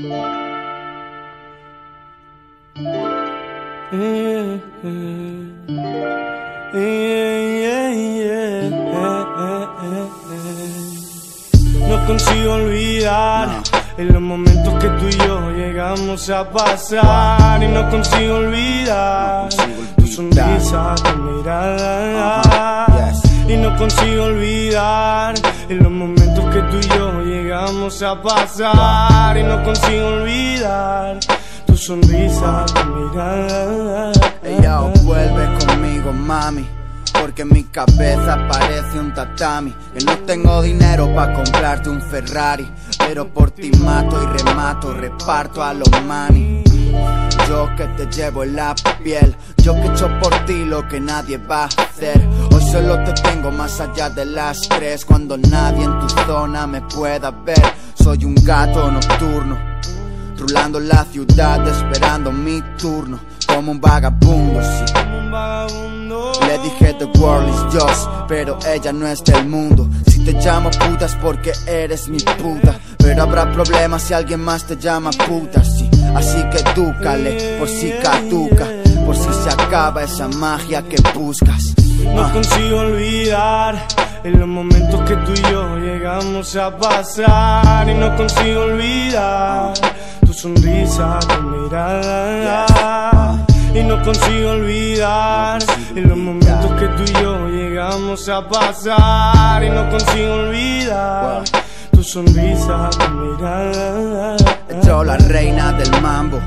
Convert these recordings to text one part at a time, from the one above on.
No consigo olvidar en los momentos que tú y yo llegamos a pasar y no consigo olvidar tu sonrisa, tu mirada y no consigo olvidar en los momentos que tú y yo llegamos a pasar y no consigo olvidar tu sonrisa, tu mirada. Ella vuelve conmigo, mami. Porque mi cabeza parece un tatami. Que no tengo dinero para comprarte un Ferrari. Pero por ti mato y remato, reparto a los mani. Yo que te llevo en la piel, yo que echo por ti lo que nadie va a hacer. Solo te tengo más allá de las tres, cuando nadie en tu zona me pueda ver. Soy un gato nocturno, rulando la ciudad esperando mi turno, como un vagabundo, sí. Le dije the world is yours, pero ella no es del mundo. Si te llamo puta es porque eres mi puta. Pero habrá problemas si alguien más te llama puta, sí. Así que dúcale, por si caduca, por si se acaba esa magia que buscas. No consigo olvidar en los momentos que tú y yo llegamos a pasar y no consigo olvidar tu sonrisa, tu mirada. Y no consigo olvidar en los momentos que tú y yo llegamos a pasar y no consigo olvidar tu sonrisa, tu mirada. Yo la reina del mambo.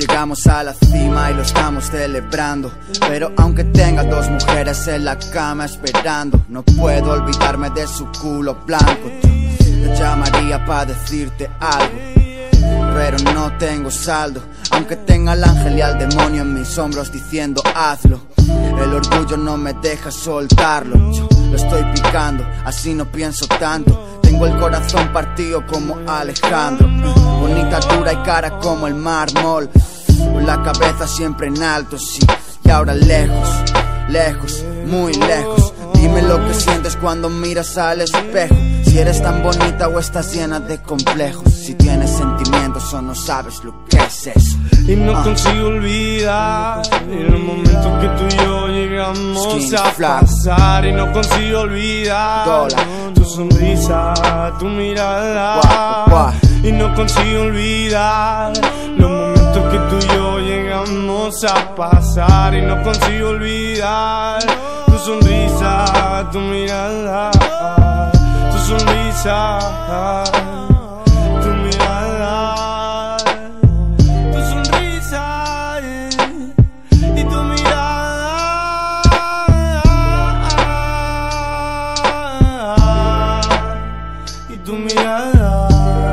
Llegamos a la cima y lo estamos celebrando. Pero aunque tenga dos mujeres en la cama esperando, no puedo olvidarme de su culo blanco. Te llamaría para decirte algo, pero no tengo saldo. Aunque tenga al ángel y al demonio en mis hombros diciendo hazlo. El orgullo no me deja soltarlo. Yo lo estoy picando, así no pienso tanto. Tengo el corazón partido como Alejandro. Bonita, dura y cara como el mármol. Con la cabeza siempre en alto, sí. Y ahora lejos, lejos, muy lejos. Dime lo que sientes cuando miras al espejo. Si eres tan bonita o estás llena de complejos. Si tienes sentimientos o no sabes lo que es eso. Y no Ah. consigo olvidar en los momentos que tú y yo llegamos Skin a flag. pasar y no consigo olvidar tu sonrisa, tu mirada Guau, guau. y no consigo olvidar los momentos que tú y yo llegamos a pasar y no consigo olvidar tu sonrisa, tu mirada, tu sonrisa, mirada